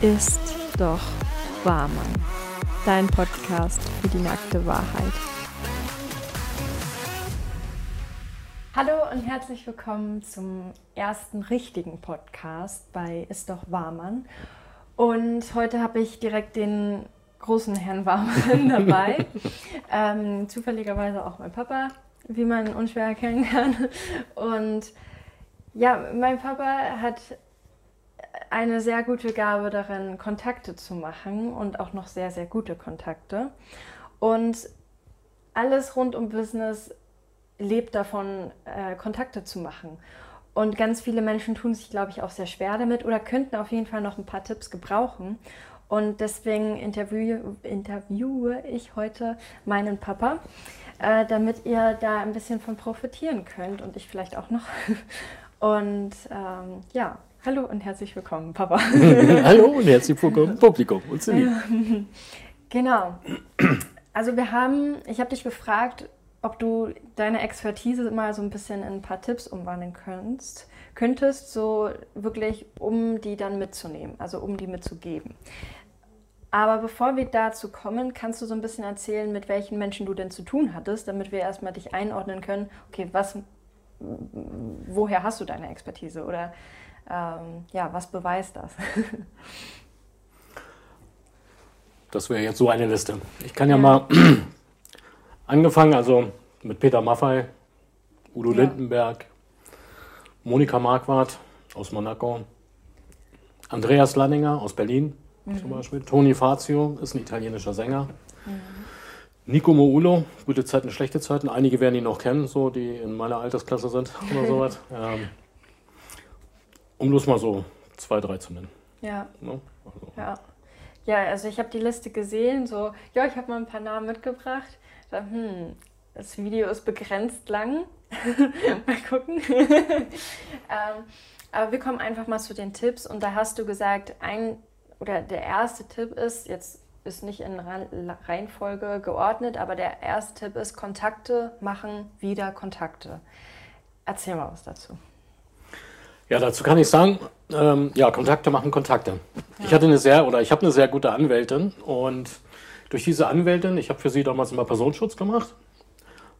Ist doch wahr, Mann. Dein Podcast für die nackte Wahrheit. Hallo und herzlich willkommen zum ersten richtigen Podcast bei Ist doch wahr, Mann. Und heute habe ich direkt den großen Herrn Warmann dabei. ähm, zufälligerweise auch mein Papa, wie man unschwer erkennen kann. Und ja, mein Papa hat eine sehr gute Gabe darin, Kontakte zu machen und auch noch sehr, sehr gute Kontakte. Und alles rund um Business lebt davon, äh, Kontakte zu machen. Und ganz viele Menschen tun sich, glaube ich, auch sehr schwer damit oder könnten auf jeden Fall noch ein paar Tipps gebrauchen. Und deswegen interview, interviewe ich heute meinen Papa, äh, damit ihr da ein bisschen von profitieren könnt und ich vielleicht auch noch. Und ähm, ja, hallo und herzlich willkommen, Papa. hallo und herzlich willkommen, Publikum und Celine. Genau. Also wir haben, ich habe dich gefragt, ob du deine Expertise mal so ein bisschen in ein paar Tipps umwandeln könntest, könntest, so wirklich, um die dann mitzunehmen, also um die mitzugeben. Aber bevor wir dazu kommen, kannst du so ein bisschen erzählen, mit welchen Menschen du denn zu tun hattest, damit wir erstmal dich einordnen können, okay, was woher hast du deine Expertise oder ähm, ja, was beweist das? das wäre jetzt so eine Liste. Ich kann ja, ja. mal angefangen, also mit Peter Maffei, Udo ja. Lindenberg, Monika Marquardt aus Monaco, Andreas Lanninger aus Berlin mhm. zum Beispiel, Toni Fazio ist ein italienischer Sänger. Mhm. Nico Moulo, gute Zeiten, schlechte Zeiten. Einige werden ihn noch kennen, so die in meiner Altersklasse sind oder sowas. Ähm, um bloß mal so zwei, drei zu nennen. Ja. Ne? Also. Ja. ja, also ich habe die Liste gesehen, so, ja, ich habe mal ein paar Namen mitgebracht. So, hm, das Video ist begrenzt lang. mal gucken. ähm, aber wir kommen einfach mal zu den Tipps und da hast du gesagt, ein oder der erste Tipp ist, jetzt ist nicht in Reihenfolge geordnet, aber der erste Tipp ist, Kontakte machen wieder Kontakte. Erzähl mal was dazu. Ja, dazu kann ich sagen, ähm, ja, Kontakte machen Kontakte. Ja. Ich hatte eine sehr, oder ich habe eine sehr gute Anwältin und durch diese Anwältin, ich habe für sie damals immer Personenschutz gemacht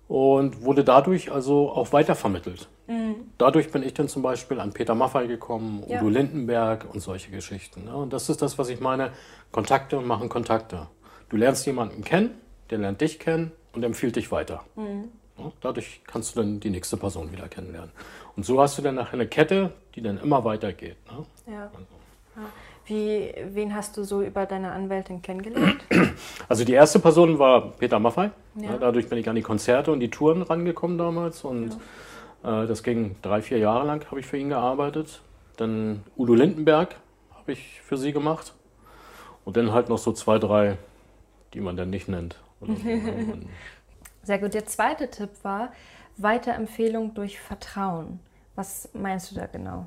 und wurde dadurch also auch weitervermittelt. Mhm. Dadurch bin ich dann zum Beispiel an Peter Maffei gekommen, ja. Udo Lindenberg und solche Geschichten. Ne? Und das ist das, was ich meine. Kontakte machen Kontakte. Du lernst jemanden kennen, der lernt dich kennen und empfiehlt dich weiter. Mhm. Ja? Dadurch kannst du dann die nächste Person wieder kennenlernen. Und so hast du dann nachher eine Kette, die dann immer weitergeht. Ne? Ja. Also. Wie, wen hast du so über deine Anwältin kennengelernt? Also die erste Person war Peter Maffei. Ja. dadurch bin ich an die Konzerte und die Touren rangekommen damals. Und ja. äh, das ging drei, vier Jahre lang, habe ich für ihn gearbeitet. Dann Udo Lindenberg habe ich für sie gemacht. Und dann halt noch so zwei, drei, die man dann nicht nennt. So. Sehr gut. Der zweite Tipp war Weiterempfehlung durch Vertrauen. Was meinst du da genau?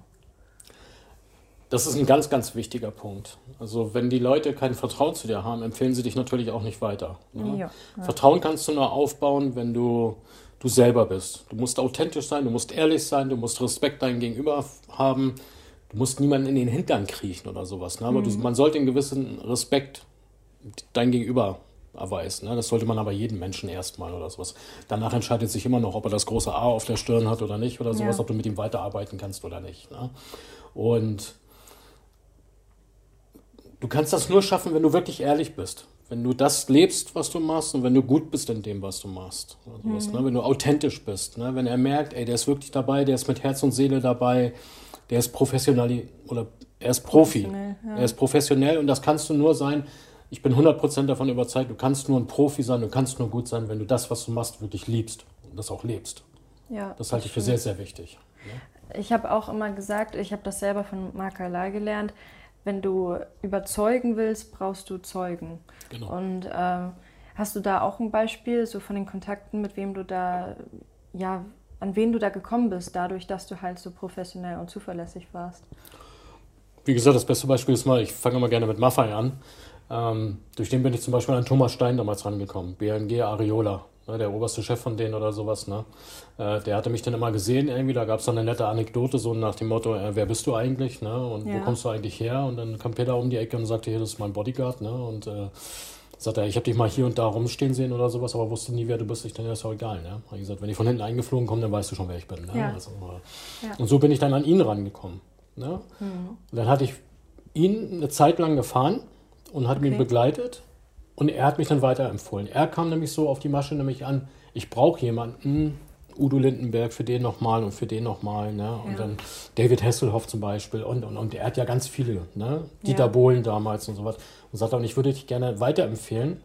Das ist ein ganz, ganz wichtiger Punkt. Also wenn die Leute kein Vertrauen zu dir haben, empfehlen sie dich natürlich auch nicht weiter. Ne? Ja, ja. Vertrauen kannst du nur aufbauen, wenn du du selber bist. Du musst authentisch sein, du musst ehrlich sein, du musst Respekt deinem Gegenüber haben. Du musst niemanden in den Hintern kriechen oder sowas. Ne? Aber mhm. du, man sollte einen gewissen Respekt dein Gegenüber erweisen. Ne? Das sollte man aber jedem Menschen erstmal oder sowas. Danach entscheidet sich immer noch, ob er das große A auf der Stirn hat oder nicht oder sowas, ja. ob du mit ihm weiterarbeiten kannst oder nicht. Ne? Und Du kannst das nur schaffen, wenn du wirklich ehrlich bist. Wenn du das lebst, was du machst und wenn du gut bist in dem, was du machst. Also mhm. ne? Wenn du authentisch bist. Ne? Wenn er merkt, ey, der ist wirklich dabei, der ist mit Herz und Seele dabei, der ist professionell oder er ist Profi. Ja. Er ist professionell und das kannst du nur sein. Ich bin 100% davon überzeugt, du kannst nur ein Profi sein, du kannst nur gut sein, wenn du das, was du machst, wirklich liebst und das auch lebst. Ja, das halte ich für sehr, sehr wichtig. Ne? Ich habe auch immer gesagt, ich habe das selber von Mark Alay gelernt, wenn du überzeugen willst, brauchst du Zeugen. Genau. Und äh, hast du da auch ein Beispiel, so von den Kontakten, mit wem du da, ja, an wen du da gekommen bist, dadurch, dass du halt so professionell und zuverlässig warst? Wie gesagt, das beste Beispiel ist mal, ich fange mal gerne mit Maffei an. Ähm, durch den bin ich zum Beispiel an Thomas Stein damals rangekommen, BNG Areola. ne, der oberste Chef von denen oder sowas, ne? Äh, der hatte mich dann immer gesehen irgendwie, da gab es dann eine nette Anekdote, so nach dem Motto, äh, wer bist du eigentlich, ne? Und Ja. wo kommst du eigentlich her? Und dann kam Peter um die Ecke und sagte, hier, das ist mein Bodyguard, ne? Und äh, sagt er, ich habe dich mal hier und da rumstehen sehen oder sowas, aber wusste nie, wer du bist. Ich dachte, ja, ist auch egal, ne? Hab ich gesagt, wenn ich von hinten eingeflogen komme, dann weißt du schon, wer ich bin, ne? Ja. Also, äh, Ja. Und so bin ich dann an ihn rangekommen, ne? Und dann hatte ich ihn eine Zeit lang gefahren und hat Okay. begleitet und er hat mich dann weiterempfohlen. Er kam nämlich so auf die Masche nämlich an, ich brauche jemanden, Udo Lindenberg für den nochmal und für den nochmal, ne? Und Ja. dann David Hasselhoff zum Beispiel und, und, und er hat ja ganz viele, ne? Dieter Ja. Bohlen damals und sowas. Und sagt auch, ich würde dich gerne weiterempfehlen.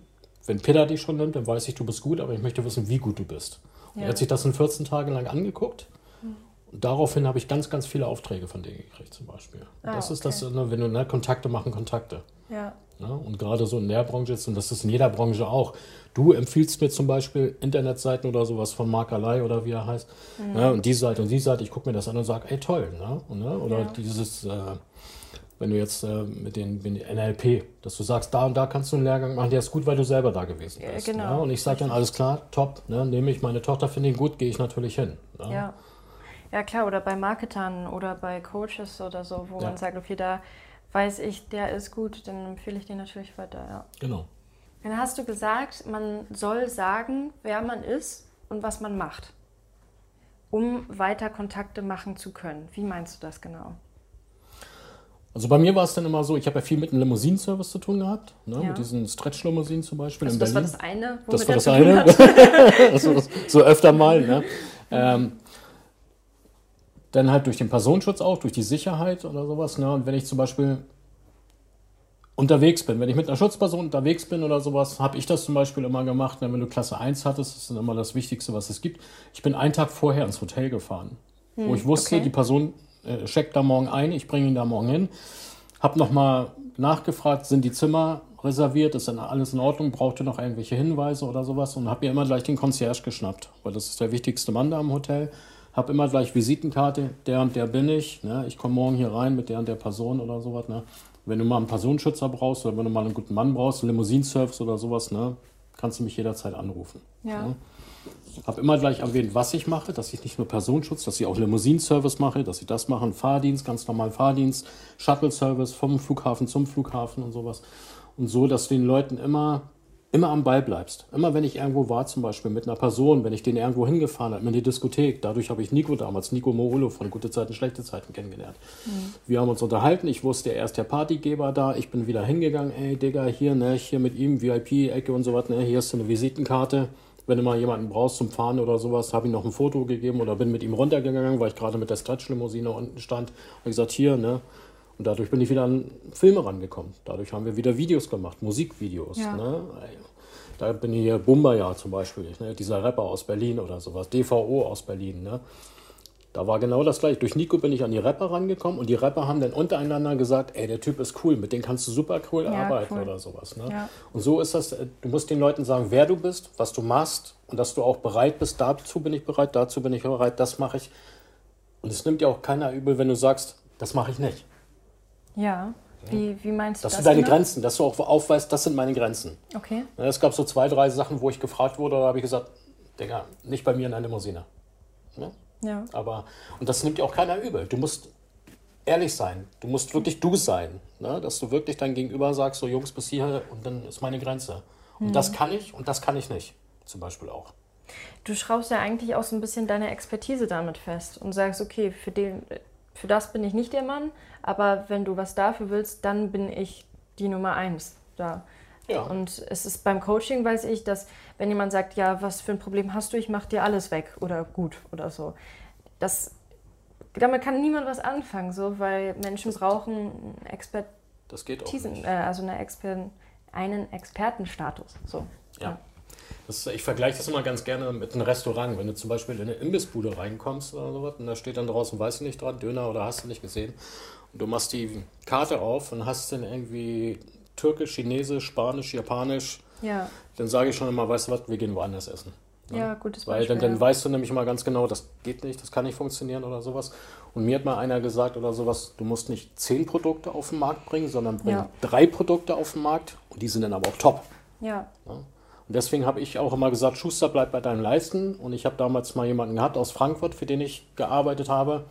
Wenn Peter dich schon nimmt, dann weiß ich, du bist gut, aber ich möchte wissen, wie gut du bist. Und Ja. Er hat sich das in 14 Tagen lang angeguckt. Und daraufhin habe ich ganz, ganz viele Aufträge von denen gekriegt, zum Beispiel. Ah, das ist okay. das, ne, wenn du ne, Kontakte machen, Kontakte. Ja. Ne? Und gerade so in der Branche ist, und das ist in jeder Branche auch. Du empfiehlst mir zum Beispiel Internetseiten oder sowas von Markerlei oder wie er heißt. Mhm. Ne? Und die Seite und die Seite, ich gucke mir das an und sage, ey toll. Ne? Und, ne? Oder Ja. dieses, äh, wenn du jetzt äh, mit den, mit NLP, dass du sagst, da und da kannst du einen Lehrgang machen, der ist gut, weil du selber da gewesen Ja, bist. genau. Ne? Und ich sage dann, alles klar, top, ne? nehme ich meine Tochter, finde ihn gut, gehe ich natürlich hin. Ne? Ja. Ja, klar, oder bei Marketern oder bei Coaches oder so, wo Ja. man sagt, okay, da weiß ich, der ist gut, dann empfehle ich den natürlich weiter, ja. Genau. Dann hast du gesagt, man soll sagen, wer man ist und was man macht, um weiter Kontakte machen zu können. Wie meinst du das genau? Also bei mir war es dann immer so, ich habe ja viel mit einem Limousinenservice zu tun gehabt, ne? Ja. mit diesen Stretch-Limousinen zum Beispiel Also in das war Berlin. das eine, Das war das eine. hat. so, so öfter mal. Ne? Ähm, dann halt durch den Personenschutz auch, durch die Sicherheit oder sowas. Ne? Und wenn ich zum Beispiel unterwegs bin, wenn ich mit einer Schutzperson unterwegs bin oder sowas, habe ich das zum Beispiel immer gemacht. Ne? Wenn du Klasse 1 hattest, das ist dann immer das Wichtigste, was es gibt. Ich bin einen Tag vorher ins Hotel gefahren, wo ich wusste, okay. die Person äh, checkt da morgen ein, ich bringe ihn da morgen hin. Hab nochmal nachgefragt, sind die Zimmer reserviert, ist dann alles in Ordnung, braucht ihr noch irgendwelche Hinweise oder sowas und habe mir immer gleich den Concierge geschnappt, weil das ist der wichtigste Mann da im Hotel. Hab immer gleich Visitenkarte, der und der bin ich, ne? ich komme morgen hier rein mit der und der Person oder sowas. Ne? Wenn du mal einen Personenschützer brauchst oder wenn du mal einen guten Mann brauchst, Limousinenservice oder sowas, ne? kannst du mich jederzeit anrufen. Ja. Ne? Habe immer gleich erwähnt, was ich mache, dass ich nicht nur Personenschutz, dass ich auch Limousinenservice mache, dass ich das mache, einen Fahrdienst, ganz normal Fahrdienst, Shuttle-Service vom Flughafen zum Flughafen und sowas. Und so, dass den Leuten immer, immer am Ball bleibst. Immer wenn ich irgendwo war, zum Beispiel mit einer Person, wenn ich den irgendwo hingefahren habe, in die Diskothek, dadurch habe ich Nico damals, Nico Moolo von Gute Zeiten, Schlechte Zeiten kennengelernt. Wir haben uns unterhalten, ich wusste, er ist der Partygeber da, ich bin wieder hingegangen, ey Digga, hier, ne, hier mit ihm, VIP-Ecke und so was, ne, hier ist eine Visitenkarte. Wenn du mal jemanden brauchst zum Fahren oder sowas, habe ich noch ein Foto gegeben oder bin mit ihm runtergegangen, weil ich gerade mit der Stretch-Limousine unten stand. Und gesagt, hier, ne? Und dadurch bin ich wieder an Filme rangekommen. Dadurch haben wir wieder Videos gemacht, Musikvideos. Ja. Ne? Da bin ich hier Bumba zum Beispiel, ne? dieser Rapper aus Berlin oder sowas, DVO aus Berlin. Ne? Da war genau das gleiche. Durch Nico bin ich an die Rapper rangekommen und die Rapper haben dann untereinander gesagt, ey, der Typ ist cool, mit dem kannst du super cool Ja, arbeiten cool. oder sowas. Ne? Ja. Und so ist das, äh, du musst den Leuten sagen, wer du bist, was du machst und dass du auch bereit bist, dazu bin ich bereit, dazu bin ich bereit, das mache ich. Und es nimmt dir auch keiner übel, wenn du sagst, das mache ich nicht. Ja. Wie, wie meinst Dass du du das? deine genau? Grenzen, dass du auch aufweist, das sind meine Grenzen. Okay. Es gab so zwei, drei Sachen, wo ich gefragt wurde, da habe ich gesagt, Digga, nicht bei mir in einer Limousine. Ne? Ja. Aber, und das nimmt dir auch keiner übel. Du musst ehrlich sein. Du musst wirklich du sein. Ne? Dass du wirklich dein Gegenüber sagst, so Jungs, bis hier und dann ist meine Grenze. Und das kann ich und das kann ich nicht. Zum Beispiel auch. Du schraubst ja eigentlich auch so ein bisschen deine Expertise damit fest und sagst, okay, für, den, für das bin ich nicht der Mann, aber wenn du was dafür willst, dann bin ich die Nummer eins da. Ja. Und es ist beim Coaching, weiß ich, dass wenn jemand sagt, ja, was für ein Problem hast du, ich mach dir alles weg oder gut oder so. Das, damit kann niemand was anfangen, so, weil Menschen brauchen Expertisen, äh, also eine Exper einen Expertenstatus. So. Ja. Das, ich vergleiche das immer ganz gerne mit einem Restaurant. Wenn du zum Beispiel in eine Imbissbude reinkommst oder sowas und da steht dann draußen, weiß ich nicht dran, Döner oder hast du nicht gesehen. Und du machst die Karte auf und hast dann irgendwie Türkisch, Chinesisch, Spanisch, Japanisch. Ja, Dann sage ich schon immer, weißt du was, wir gehen woanders essen. ja, gutes Weil Beispiel. dann, dann ja. weißt du nämlich immer ganz genau, das geht nicht, das kann nicht funktionieren oder sowas. Und mir hat mal einer gesagt oder sowas, du musst nicht zehn Produkte auf den Markt bringen, sondern bring Ja. drei Produkte auf den Markt und die sind dann aber auch top. ja, Und Und deswegen habe ich auch immer gesagt, Schuster, bleib bei deinen Leisten. Und ich habe damals mal jemanden gehabt aus Frankfurt, für den ich gearbeitet habe.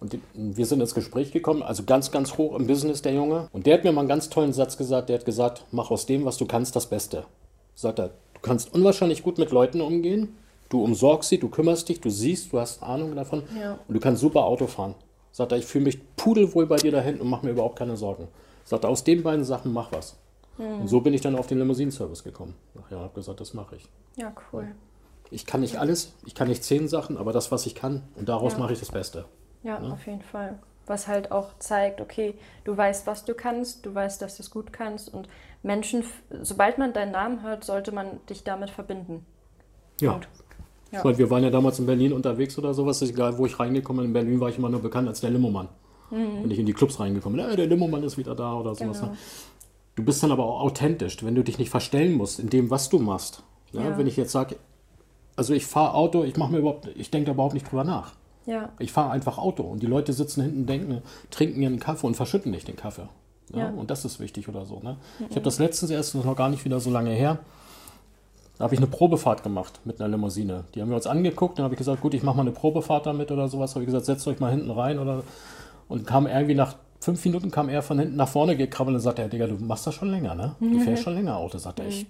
Und wir sind ins Gespräch gekommen, also ganz, ganz hoch im Business, der Junge. Und der hat mir mal einen ganz tollen Satz gesagt. Der hat gesagt, mach aus dem, was du kannst, das Beste. Sagt er, du kannst unwahrscheinlich gut mit Leuten umgehen. Du umsorgst sie, du kümmerst dich, du siehst, du hast Ahnung davon. Ja. Und du kannst super Auto fahren. Sagt er, ich fühle mich pudelwohl bei dir da hinten und mache mir überhaupt keine Sorgen. Sagt er, aus den beiden Sachen mach was. Und so bin ich dann auf den Limousinenservice gekommen. Nachher habe gesagt, das mache ich. Ja, cool. Ich kann nicht alles, ich kann nicht zehn Sachen, aber das, was ich kann, und daraus Ja. mache ich das Beste. Ja, auf jeden Fall. Was halt auch zeigt, okay, du weißt, was du kannst, du weißt, dass du es gut kannst und Menschen, sobald man deinen Namen hört, sollte man dich damit verbinden. Ja. Und- ja. Ich meine, wir waren ja damals in Berlin unterwegs oder sowas. Ist egal, wo ich reingekommen bin. In Berlin war ich immer nur bekannt als der Limomann. Wenn ich in die Clubs reingekommen bin, äh, der Limomann ist wieder da oder sowas. Mhm. Genau. Du bist dann aber auch authentisch, wenn du dich nicht verstellen musst in dem, was du machst. Ja? Ja. Wenn ich jetzt sage, also ich fahre Auto, ich mache mir überhaupt, ich denke da überhaupt nicht drüber nach. Ja, Ich fahre einfach Auto und die Leute sitzen hinten, denken, trinken ihren Kaffee und verschütten nicht den Kaffee. Ja? Und das ist wichtig oder so. Ne? Ich habe das letztens erst, das ist noch gar nicht wieder so lange her, da habe ich eine Probefahrt gemacht mit einer Limousine. Die haben wir uns angeguckt, dann habe ich gesagt, gut, ich mache mal eine Probefahrt damit oder sowas. Habe ich gesagt, setzt euch mal hinten rein oder und kam irgendwie nach fünf Minuten kam er von hinten nach vorne gekrabbelt und sagte, ja, Digga, du machst das schon länger, ne? Du fährst schon länger Auto. Sagt er, ich,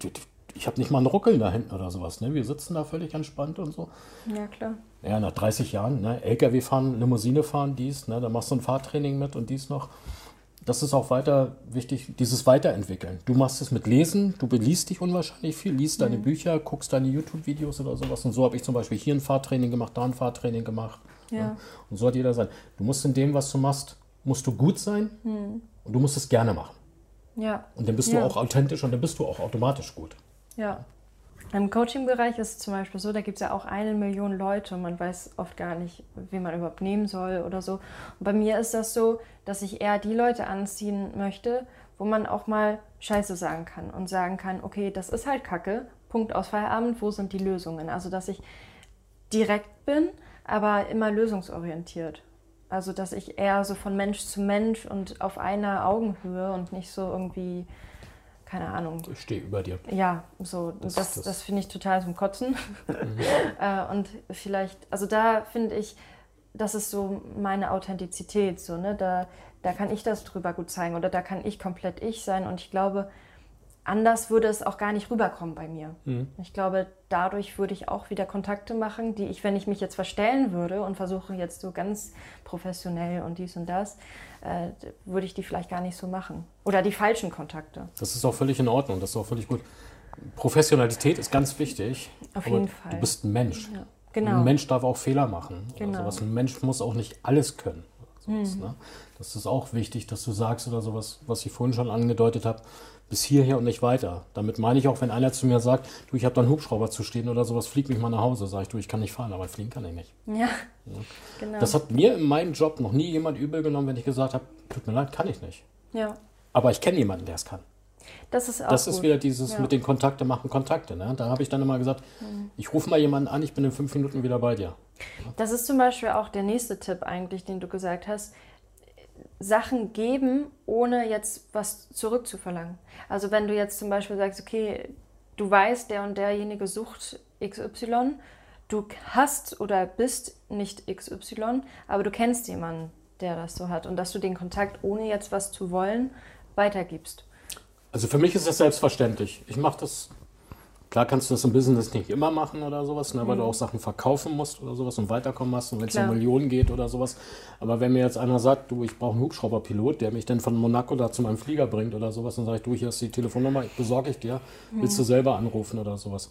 ich habe nicht mal einen Ruckeln da hinten oder sowas, ne? Wir sitzen da völlig entspannt und so. ja klar. Ja, nach 30 Jahren, ne? LKW fahren, Limousine fahren, dies, ne? Da machst du ein Fahrtraining mit und dies noch. Das ist auch weiter wichtig, dieses Weiterentwickeln. Du machst es mit Lesen, du beliest dich unwahrscheinlich viel, liest deine Bücher, guckst deine YouTube-Videos oder sowas. Und so habe ich zum Beispiel hier ein Fahrtraining gemacht, da ein Fahrtraining gemacht. Ja. ne? Und so hat jeder sein. Du musst in dem, was du machst, musst du gut sein und du musst es gerne machen. Ja, Und dann bist Ja. du auch authentisch und dann bist du auch automatisch gut. ja. Im Coaching-Bereich ist es zum Beispiel so, da gibt es ja auch eine Million Leute und man weiß oft gar nicht, wen man überhaupt nehmen soll oder so. Und bei mir ist das so, dass ich eher die Leute anziehen möchte, wo man auch mal Scheiße sagen kann und sagen kann, okay, das ist halt Kacke, Punkt aus Feierabend, wo sind die Lösungen? Also, dass ich direkt bin, aber immer lösungsorientiert. Also, dass ich eher so von Mensch zu Mensch und auf einer Augenhöhe und nicht so irgendwie, keine Ahnung, Ich stehe über dir. ja, so, das, Das- das, das- finde ich total zum Kotzen. äh, und vielleicht, also da finde ich, das ist so meine Authentizität, so, ne? Da, da kann ich das drüber gut zeigen oder da kann ich komplett ich sein und ich glaube, anders würde es auch gar nicht rüberkommen bei mir. Ich glaube, dadurch würde ich auch wieder Kontakte machen, die ich, wenn ich mich jetzt verstellen würde und versuche jetzt so ganz professionell und dies und das, äh, würde ich die vielleicht gar nicht so machen. Oder die falschen Kontakte. Das ist auch völlig in Ordnung, das ist auch völlig gut. Professionalität ist ganz wichtig. Auf jeden Fall. Du bist ein Mensch. Ja, genau. Ein Mensch darf auch Fehler machen. Oder Genau. sowas. Ein Mensch muss auch nicht alles können. oder Sowas, Mhm. ne? Das ist auch wichtig, dass du sagst oder sowas, was ich vorhin schon angedeutet habe, bis hierher und nicht weiter. Damit meine ich auch, wenn einer zu mir sagt, du, ich habe da einen Hubschrauber zu stehen oder sowas, flieg mich mal nach Hause. Sag ich, du, ich kann nicht fahren, aber fliegen kann ich nicht. Ja, genau. Das hat mir in meinem Job noch nie jemand übel genommen, wenn ich gesagt habe, tut mir leid, kann ich nicht. ja, Aber ich kenne jemanden, der es kann. das ist auch Das gut. ist wieder dieses Ja. mit den Kontakte machen Kontakte. Ne? Da habe ich dann immer gesagt, Mhm. ich rufe mal jemanden an, ich bin in fünf Minuten wieder bei dir. Das ist zum Beispiel auch der nächste Tipp eigentlich, den du gesagt hast. Sachen geben, ohne jetzt was zurückzuverlangen. Also wenn du jetzt zum Beispiel sagst, okay, du weißt, der und derjenige sucht XY, du hast oder bist nicht XY, aber du kennst jemanden, der das so hat und dass du den Kontakt, ohne jetzt was zu wollen, weitergibst. Also für mich ist das selbstverständlich. Ich mache das, klar kannst du das im Business nicht immer machen oder sowas, ne, weil du auch Sachen verkaufen musst oder sowas und weiterkommen hast und wenn es um Mhm. Millionen geht oder sowas. Aber wenn mir jetzt einer sagt, du, ich brauche einen Hubschrauberpilot, der mich dann von Monaco da zu meinem Flieger bringt oder sowas, dann sage ich, du, hier ist die Telefonnummer, besorge ich dir, willst du selber anrufen oder sowas.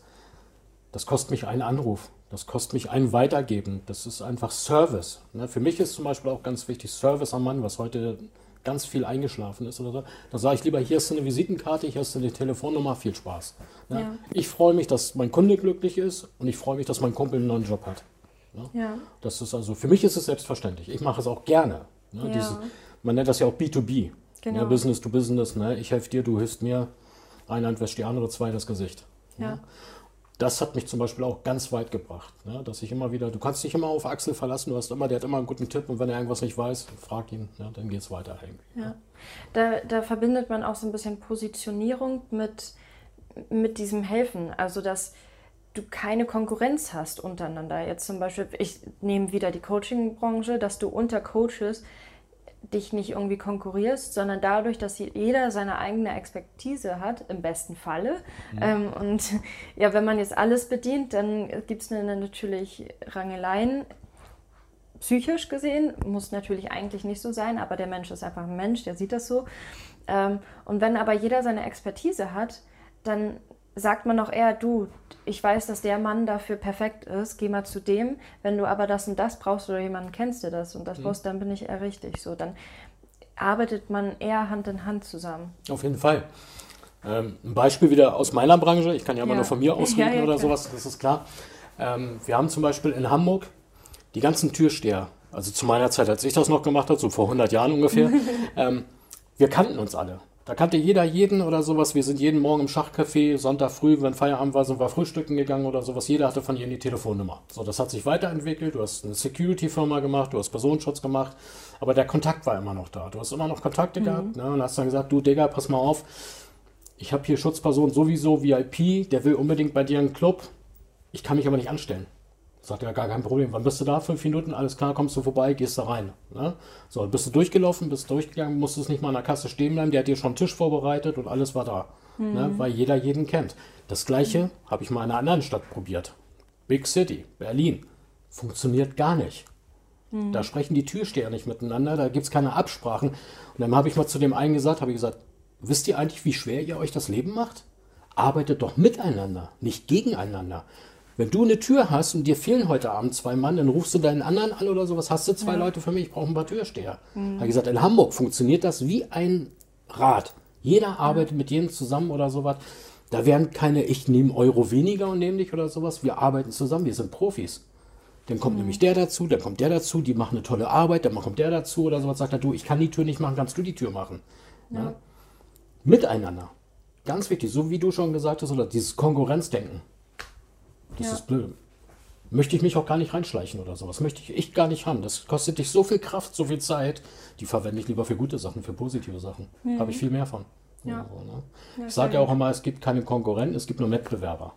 Das kostet mich einen Anruf. Das kostet mich ein Weitergeben. Das ist einfach Service. Ne? Für mich ist zum Beispiel auch ganz wichtig Service am Mann, was heute ganz viel eingeschlafen ist oder so. Da sage ich lieber, hier ist eine Visitenkarte, hier ist eine Telefonnummer, viel Spaß. Ne? Ja. Ich freue mich, dass mein Kunde glücklich ist und ich freue mich, dass mein Kumpel einen neuen Job hat. Ne? Ja, Das ist also, für mich ist es selbstverständlich. Ich mache es auch gerne. Ne? Ja. Diese, man nennt das ja auch B2B. Genau. Ne? Business to Business. Ne? Ich helfe dir, du hilfst mir. Eine Hand wäscht die andere, zwei das Gesicht. ja, Das hat mich zum Beispiel auch ganz weit gebracht, ne? dass ich immer wieder, du kannst dich immer auf Axel verlassen, du hast immer, der hat immer einen guten Tipp und wenn er irgendwas nicht weiß, frag ihn, ne? dann geht's weiter irgendwie. ja. Da, da verbindet man auch so ein bisschen Positionierung mit, mit diesem Helfen. Also, dass du keine Konkurrenz hast untereinander. Jetzt zum Beispiel, ich nehme wieder die Coaching-Branche, dass du unter Coaches dich nicht irgendwie konkurrierst, sondern dadurch, dass jeder seine eigene Expertise hat, im besten Falle. Mhm. Ähm, und ja, wenn man jetzt alles bedient, dann gibt es natürlich Rangeleien. Psychisch gesehen muss natürlich eigentlich nicht so sein, aber der Mensch ist einfach ein Mensch, der sieht das so. Ähm, und wenn aber jeder seine Expertise hat, dann sagt man auch eher, du, ich weiß, dass der Mann dafür perfekt ist, geh mal zu dem. Wenn du aber das und das brauchst oder jemanden kennst, der das und das mhm. brauchst, dann bin ich eher richtig. So, dann arbeitet man eher Hand in Hand zusammen. Auf jeden Fall. Ähm, ein Beispiel wieder aus meiner Branche, ich kann ja immer ja. nur von mir ausreden ja, ja, oder klar. sowas, das ist klar. Ähm, wir haben zum Beispiel in Hamburg die ganzen Türsteher, also zu meiner Zeit, als ich das noch gemacht habe, so vor 100 Jahren ungefähr, ähm, wir kannten uns alle. Da kannte jeder jeden oder sowas. Wir sind jeden Morgen im Schachcafé, Sonntag früh, wenn Feierabend war, sind wir frühstücken gegangen oder sowas. Jeder hatte von jedem die Telefonnummer. So, das hat sich weiterentwickelt. Du hast eine Security-Firma gemacht, du hast Personenschutz gemacht, aber der Kontakt war immer noch da. Du hast immer noch Kontakte mhm. gehabt ne, und hast dann gesagt, du Digga, pass mal auf, ich habe hier Schutzperson sowieso VIP, der will unbedingt bei dir einen Club. Ich kann mich aber nicht anstellen. Sagt er, gar kein Problem. Wann bist du da? Fünf Minuten, alles klar, kommst du vorbei, gehst da rein. Ne? So, bist du durchgelaufen, bist durchgegangen, musstest nicht mal an der Kasse stehen bleiben, der hat dir schon einen Tisch vorbereitet und alles war da. Ne? Mhm. Ne? Weil jeder jeden kennt. Das gleiche mhm. habe ich mal in einer anderen Stadt probiert. Big City, Berlin. Funktioniert gar nicht. Mhm. Da sprechen die Türsteher nicht miteinander, da gibt es keine Absprachen. Und dann habe ich mal zu dem einen gesagt, habe ich gesagt, wisst ihr eigentlich, wie schwer ihr euch das Leben macht? Arbeitet doch miteinander, nicht gegeneinander. Wenn du eine Tür hast und dir fehlen heute Abend zwei Mann, dann rufst du deinen anderen an oder sowas, hast du zwei ja. Leute für mich, ich brauche ein paar Türsteher. Mhm. Habe gesagt, in Hamburg funktioniert das wie ein Rad. Jeder arbeitet mit jedem zusammen oder sowas. Da werden keine, ich nehme Euro weniger und nehme dich oder sowas. Wir arbeiten zusammen, wir sind Profis. Dann kommt mhm. nämlich der dazu, dann kommt der dazu, die machen eine tolle Arbeit, dann kommt der dazu oder sowas. Sagt er, du, ich kann die Tür nicht machen, kannst du die Tür machen. Ja. Ja? Miteinander. Ganz wichtig, so wie du schon gesagt hast, oder dieses Konkurrenzdenken. Das ja. ist blöd. Möchte ich mich auch gar nicht reinschleichen oder sowas. Möchte ich echt gar nicht haben. Das kostet dich so viel Kraft, so viel Zeit. Die verwende ich lieber für gute Sachen, für positive Sachen. Mhm. Habe ich viel mehr von. Ja. So, ne? ja, ich sage ja auch immer, es gibt keine Konkurrenten, es gibt nur Wettbewerber.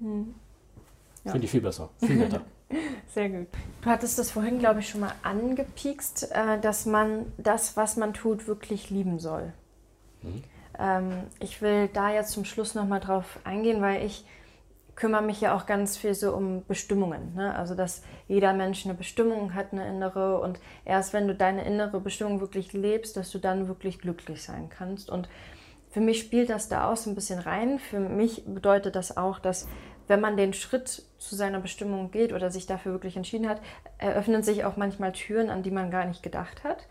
Mhm. Finde ich viel besser, viel netter. Sehr gut. Du hattest das vorhin, glaube ich, schon mal angepiekst, äh, dass man das, was man tut, wirklich lieben soll. Mhm. Ich will da jetzt zum Schluss nochmal drauf eingehen, weil ich kümmere mich ja auch ganz viel so um Bestimmungen. Ne? Also, dass jeder Mensch eine Bestimmung hat, eine innere. Und erst wenn du deine innere Bestimmung wirklich lebst, dass du dann wirklich glücklich sein kannst. Und für mich spielt das da auch so ein bisschen rein. Für mich bedeutet das auch, dass wenn man den Schritt zu seiner Bestimmung geht oder sich dafür wirklich entschieden hat, eröffnen sich auch manchmal Türen, an die man gar nicht gedacht hat.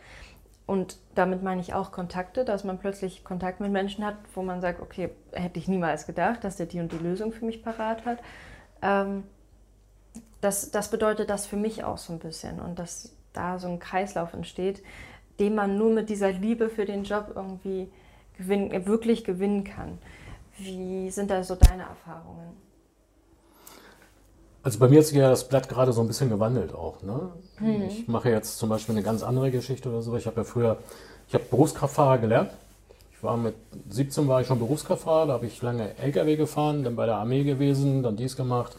Und damit meine ich auch Kontakte, dass man plötzlich Kontakt mit Menschen hat, wo man sagt, okay, hätte ich niemals gedacht, dass der die und die Lösung für mich parat hat. Ähm, das, das bedeutet das für mich auch so ein bisschen. Und dass da so ein Kreislauf entsteht, den man nur mit dieser Liebe für den Job irgendwie gewinn, wirklich gewinnen kann. Wie sind da so deine Erfahrungen? Also bei mir hat sich ja das Blatt gerade so ein bisschen gewandelt auch. Ne? Mhm. Ich mache jetzt zum Beispiel eine ganz andere Geschichte oder so. Ich habe ja früher, ich habe Berufskraftfahrer gelernt. Ich war mit 17 war ich schon Berufskraftfahrer, da habe ich lange LKW gefahren, dann bei der Armee gewesen, dann dies gemacht.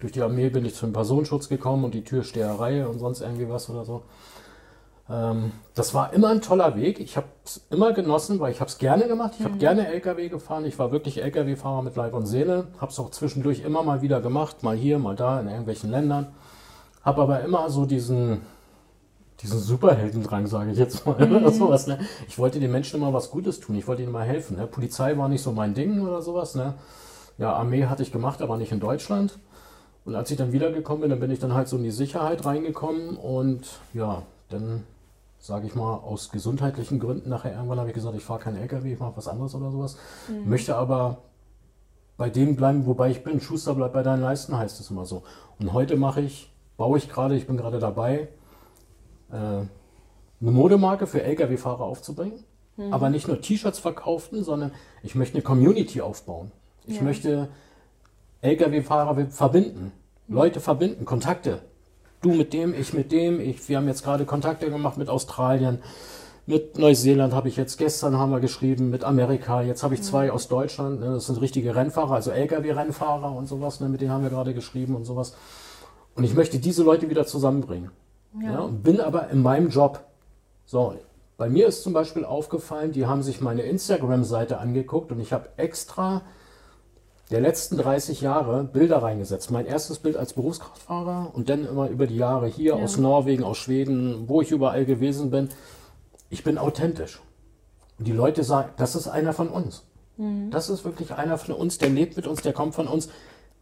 Durch die Armee bin ich zum Personenschutz gekommen und die Türsteherei und sonst irgendwie was oder so. Ähm, das war immer ein toller Weg. Ich habe es immer genossen, weil ich habe es gerne gemacht. Ich mhm. habe gerne LKW gefahren. Ich war wirklich LKW-Fahrer mit Leib und Seele. Habe es auch zwischendurch immer mal wieder gemacht, mal hier, mal da, in irgendwelchen Ländern. Habe aber immer so diesen, diesen Superheldendrang, sage ich jetzt mal. Mhm. sowas, ne? Ich wollte den Menschen immer was Gutes tun. Ich wollte ihnen mal helfen. Ne? Polizei war nicht so mein Ding oder sowas. Ne? Ja, Armee hatte ich gemacht, aber nicht in Deutschland. Und als ich dann wiedergekommen bin, dann bin ich dann halt so in die Sicherheit reingekommen und ja, dann sage ich mal, aus gesundheitlichen Gründen nachher irgendwann habe ich gesagt, ich fahre keinen LKW, ich mache was anderes oder sowas. Mhm. Möchte aber bei dem bleiben, wobei ich bin. Schuster bleibt bei deinen Leisten, heißt es immer so. Und heute mache ich, baue ich gerade, ich bin gerade dabei, äh, eine Modemarke für Lkw-Fahrer aufzubringen. Mhm. Aber nicht nur T-Shirts verkaufen, sondern ich möchte eine Community aufbauen. Ich ja. möchte Lkw-Fahrer verbinden, mhm. Leute verbinden, Kontakte du mit dem, ich mit dem. Ich, wir haben jetzt gerade Kontakte gemacht mit Australien, Mit Neuseeland habe ich jetzt gestern haben wir geschrieben, mit Amerika. Jetzt habe ich zwei aus Deutschland. Ne, das sind richtige Rennfahrer, also LKW-Rennfahrer und sowas. Ne, mit denen haben wir gerade geschrieben und sowas. Und ich möchte diese Leute wieder zusammenbringen. Ja. ja. und bin aber in meinem Job. So, bei mir ist zum Beispiel aufgefallen, die haben sich meine Instagram-Seite angeguckt und ich habe extra der letzten 30 Jahre Bilder reingesetzt. Mein erstes Bild als Berufskraftfahrer und dann immer über die Jahre hier ja. aus Norwegen, aus Schweden, wo ich überall gewesen bin. Ich bin authentisch. Und die Leute sagen, das ist einer von uns. Mhm. Das ist wirklich einer von uns, der lebt mit uns, der kommt von uns.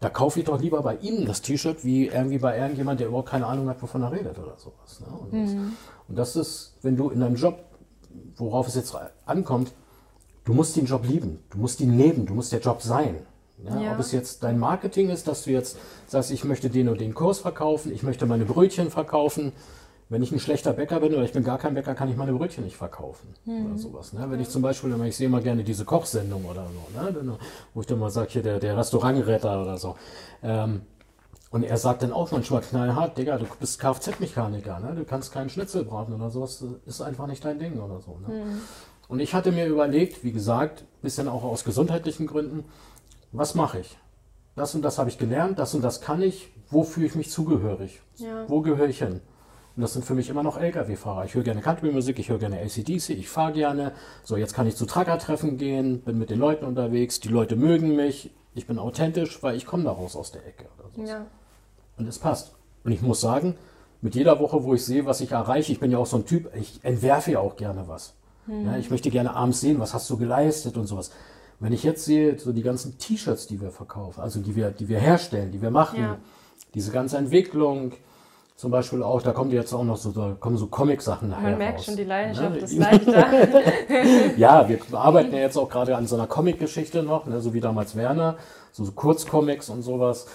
Da kaufe ich doch lieber bei Ihnen das T-Shirt, wie irgendwie bei irgendjemand, der überhaupt keine Ahnung hat, wovon er redet oder sowas. Ne? Und, mhm. das, und das ist, wenn du in deinem Job, worauf es jetzt ankommt, du musst den Job lieben, du musst ihn leben, du musst der Job sein. Ja, ja. Ob es jetzt dein Marketing ist, dass du jetzt sagst, ich möchte den und den Kurs verkaufen, ich möchte meine Brötchen verkaufen. Wenn ich ein schlechter Bäcker bin oder ich bin gar kein Bäcker, kann ich meine Brötchen nicht verkaufen mhm. oder sowas. Ne? Wenn ich zum Beispiel, ich sehe mal gerne diese Kochsendung oder so, ne? wo ich dann mal sage, hier der, der Restaurantretter oder so. Ähm, und er sagt dann auch manchmal knallhart, Digga, du bist Kfz-Mechaniker, ne? du kannst keinen Schnitzel braten oder sowas, das ist einfach nicht dein Ding oder so. Ne? Mhm. Und ich hatte mir überlegt, wie gesagt, bisschen auch aus gesundheitlichen Gründen, was mache ich? Das und das habe ich gelernt, das und das kann ich, wo fühle ich mich zugehörig? Ja. Wo gehöre ich hin? Und das sind für mich immer noch Lkw-Fahrer. Ich höre gerne Country-Musik, ich höre gerne ACDC, ich fahre gerne. So, jetzt kann ich zu Trucker-Treffen gehen, bin mit den Leuten unterwegs, die Leute mögen mich, ich bin authentisch, weil ich komme daraus aus der Ecke. Ja. Und es passt. Und ich muss sagen, mit jeder Woche, wo ich sehe, was ich erreiche, ich bin ja auch so ein Typ, ich entwerfe ja auch gerne was. Hm. Ja, ich möchte gerne abends sehen, was hast du geleistet und sowas. Wenn ich jetzt sehe, so die ganzen T-Shirts, die wir verkaufen, also die wir, die wir herstellen, die wir machen, ja. diese ganze Entwicklung, zum Beispiel auch, da kommen jetzt auch noch so, da kommen so Comic-Sachen nachher. Man merkt raus. schon, die Leidenschaft ne? ist leichter. ja, wir arbeiten ja jetzt auch gerade an so einer Comic-Geschichte noch, ne? so wie damals Werner, so, so Kurzcomics und sowas.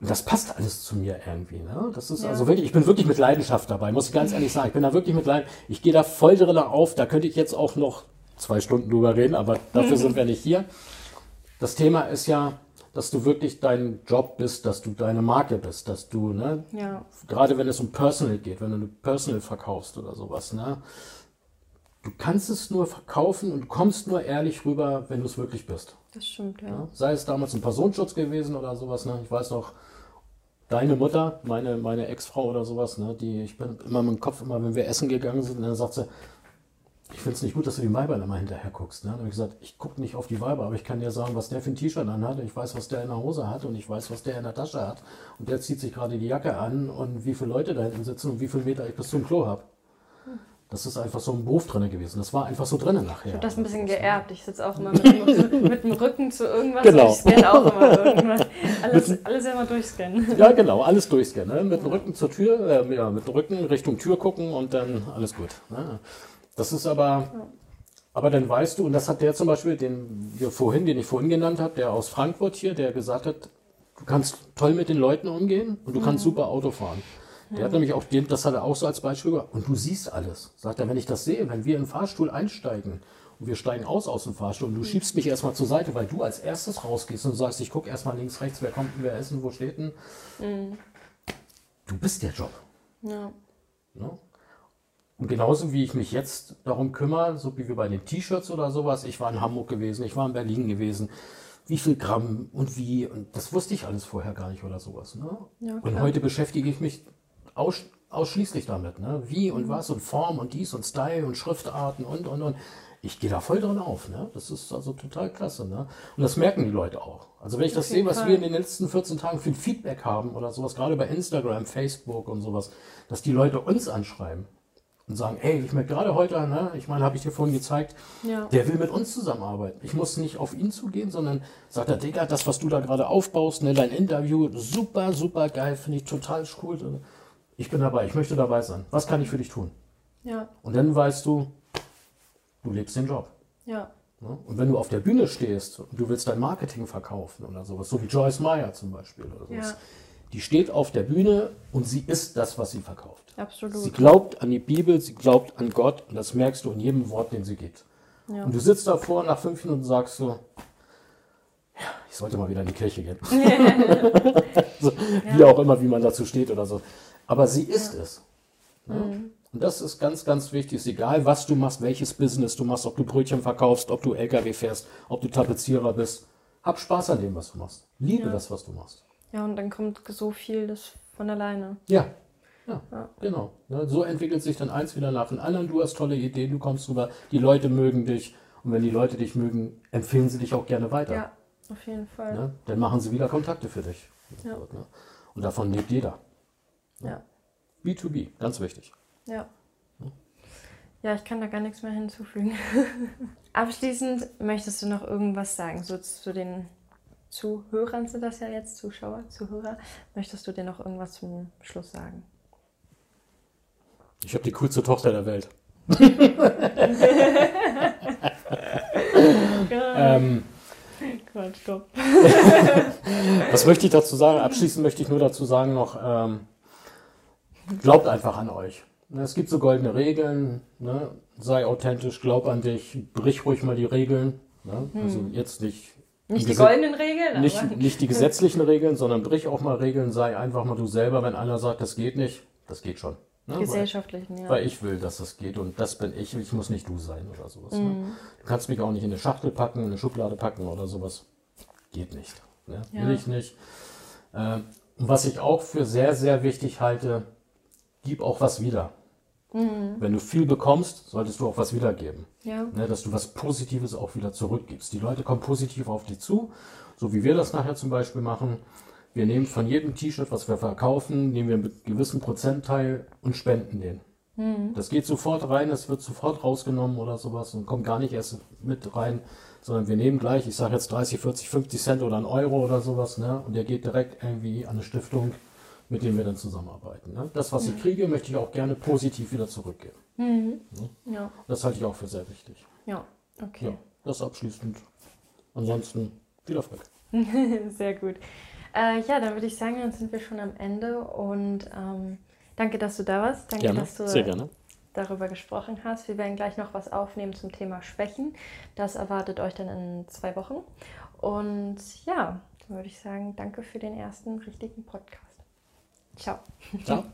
Und das passt alles zu mir irgendwie. Ne? Das ist ja. also wirklich, ich bin wirklich mit Leidenschaft dabei, muss ich ganz ehrlich sagen. Ich bin da wirklich mit Leidenschaft. Ich gehe da voll drin auf. Da könnte ich jetzt auch noch zwei Stunden drüber reden, aber dafür sind wir nicht hier. Das Thema ist ja, dass du wirklich dein Job bist, dass du deine Marke bist, dass du, ne, ja. gerade wenn es um Personal geht, wenn du Personal verkaufst oder sowas, ne, du kannst es nur verkaufen und kommst nur ehrlich rüber, wenn du es wirklich bist. Das stimmt, ja. ja. Sei es damals ein Personenschutz gewesen oder sowas, ne, ich weiß noch, deine Mutter, meine, meine Ex-Frau oder sowas, ne, die, ich bin immer mit dem Kopf, immer wenn wir essen gegangen sind, dann sagt sie, ich finde es nicht gut, dass du die Weibern immer hinterher guckst. Ne? Dann habe ich gesagt, ich gucke nicht auf die Weiber, aber ich kann dir sagen, was der für ein T-Shirt anhat. Ich weiß, was der in der Hose hat und ich weiß, was der in der Tasche hat. Und der zieht sich gerade die Jacke an und wie viele Leute da hinten sitzen und wie viele Meter ich bis zum Klo habe. Das ist einfach so ein Beruf drin gewesen. Das war einfach so drin nachher. Ich habe das ein bisschen geerbt. Ich sitze auch immer mit dem, mit dem, Rücken zu irgendwas genau. und ich scanne auch immer irgendwas. Alles, alles immer durchscannen. Ja, genau, alles durchscannen. Ne? Mit dem Rücken zur Tür, äh, ja, mit dem Rücken Richtung Tür gucken und dann alles gut. Ne? Das ist aber, aber dann weißt du, und das hat der zum Beispiel, den wir vorhin, den ich vorhin genannt habe, der aus Frankfurt hier, der gesagt hat, du kannst toll mit den Leuten umgehen und du mhm. kannst super Auto fahren. Der hat nämlich auch, den, das hat er auch so als Beispiel gemacht. Und du siehst alles. Sagt er, wenn ich das sehe, wenn wir in den Fahrstuhl einsteigen und wir steigen aus aus dem Fahrstuhl und du schiebst mich erstmal zur Seite, weil du als erstes rausgehst und sagst, ich gucke erstmal links, rechts, wer kommt denn, wer essen, wo steht denn. Mhm. Du bist der Job. Ja. ja? Und genauso wie ich mich jetzt darum kümmere, so wie wir bei den T-Shirts oder sowas, ich war in Hamburg gewesen, ich war in Berlin gewesen, wie viel Gramm und wie, und das wusste ich alles vorher gar nicht oder sowas. Ne? Ja, und heute beschäftige ich mich aus, ausschließlich damit, ne? wie und mhm. was und Form und dies und Style und Schriftarten und, und, und. Ich gehe da voll drin auf. Ne? Das ist also total klasse. Ne? Und das merken die Leute auch. Also wenn ich das sehe, was wir in den letzten 14 Tagen für ein Feedback haben oder sowas, gerade bei Instagram, Facebook und sowas, dass die Leute uns anschreiben und sagen, ey, ich merke gerade heute, ne, ich meine, habe ich dir vorhin gezeigt, ja. der will mit uns zusammenarbeiten. Ich muss nicht auf ihn zugehen, sondern sagt er, Digga, das, was du da gerade aufbaust, ne, dein Interview, super, super geil, finde ich total cool. Ich bin dabei, ich möchte dabei sein. Was kann ich für dich tun? Ja. Und dann weißt du, du lebst den Job. Ja. Ne? Und wenn du auf der Bühne stehst und du willst dein Marketing verkaufen oder sowas, so wie Joyce Meyer zum Beispiel oder sowas, ja. Die steht auf der Bühne und sie ist das, was sie verkauft. Absolut. Sie glaubt an die Bibel, sie glaubt an Gott und das merkst du in jedem Wort, den sie gibt. Ja. Und du sitzt davor nach fünf Minuten sagst so, ja, ich sollte mal wieder in die Kirche gehen. so, ja. Wie auch immer, wie man dazu steht oder so. Aber sie ist es. Ne? Mhm. Und das ist ganz, ganz wichtig. Ist egal, was du machst, welches Business du machst, ob du Brötchen verkaufst, ob du LKW fährst, ob du Tapezierer bist. Hab Spaß an dem, was du machst. Liebe das, was du machst. Ja, und dann kommt so viel das von alleine. Ja. Ja, Ja. genau. Ne, so entwickelt sich dann eins wieder nach dem anderen. Du hast tolle Ideen, du kommst rüber, die Leute mögen dich. Und wenn die Leute dich mögen, empfehlen sie dich auch gerne weiter. Ja, auf jeden Fall. Ne? Dann machen sie wieder Kontakte für dich. Ja. Ne? Und davon lebt jeder. Ja. B2B, ganz wichtig. Ja. Ja, ich kann da gar nichts mehr hinzufügen. Abschließend möchtest du noch irgendwas sagen, so zu den Zuhörern sind das ja jetzt, Zuschauer, Zuhörer. Möchtest du dir noch irgendwas zum Schluss sagen? Ich habe die coolste Tochter der Welt. ähm, Gott, stopp. was möchte ich dazu sagen? Abschließend möchte ich nur dazu sagen noch, ähm, glaubt einfach an euch. Ne, Es gibt so goldene Regeln. Ne? Sei authentisch, glaub an dich, brich ruhig mal die Regeln. Ne? Also jetzt nicht, Nicht die goldenen Regeln, nicht, nicht die gesetzlichen Regeln, sondern brich auch mal Regeln, sei einfach mal du selber. Wenn einer sagt, das geht nicht, das geht schon. Ne? Weil- gesellschaftlichen, ja. Weil ich will, dass das geht und das bin ich. Ich muss nicht du sein oder sowas. Ne? Mhm. Du kannst mich auch nicht in eine Schachtel packen, in eine Schublade packen oder sowas. Geht nicht. Ne? Ja. Will ich nicht. Ähm, und was ich auch für sehr, sehr wichtig halte, gib auch was wieder. Mhm. Wenn du viel bekommst, solltest du auch was wiedergeben. Ja, Ne? Dass du was Positives auch wieder zurückgibst. Die Leute kommen positiv auf dich zu, so wie wir das nachher zum Beispiel machen. Wir nehmen von jedem T-Shirt, was wir verkaufen, nehmen wir einen gewissen Prozentteil und spenden den. Das geht sofort rein, es wird sofort rausgenommen oder sowas und kommt gar nicht erst mit rein, sondern wir nehmen gleich, ich sage jetzt 30, 40, 50 Cent oder einen Euro oder sowas, ne? und der geht direkt irgendwie an eine Stiftung, mit denen wir dann zusammenarbeiten. Ne? Das, was ich kriege, möchte ich auch gerne positiv wieder zurückgeben. ja, Das halte ich auch für sehr wichtig. ja. Okay. Ja, das abschließend. Ansonsten viel Erfolg. Sehr gut. Äh, ja, dann würde ich sagen, dann sind wir schon am Ende und ähm, danke, dass du da warst. Danke, Gerne, dass du sehr gerne. darüber gesprochen hast. Wir werden gleich noch was aufnehmen zum Thema Schwächen. Das erwartet euch dann in zwei Wochen. Und ja, dann würde ich sagen, danke für den ersten richtigen Podcast. Ciao. Ciao.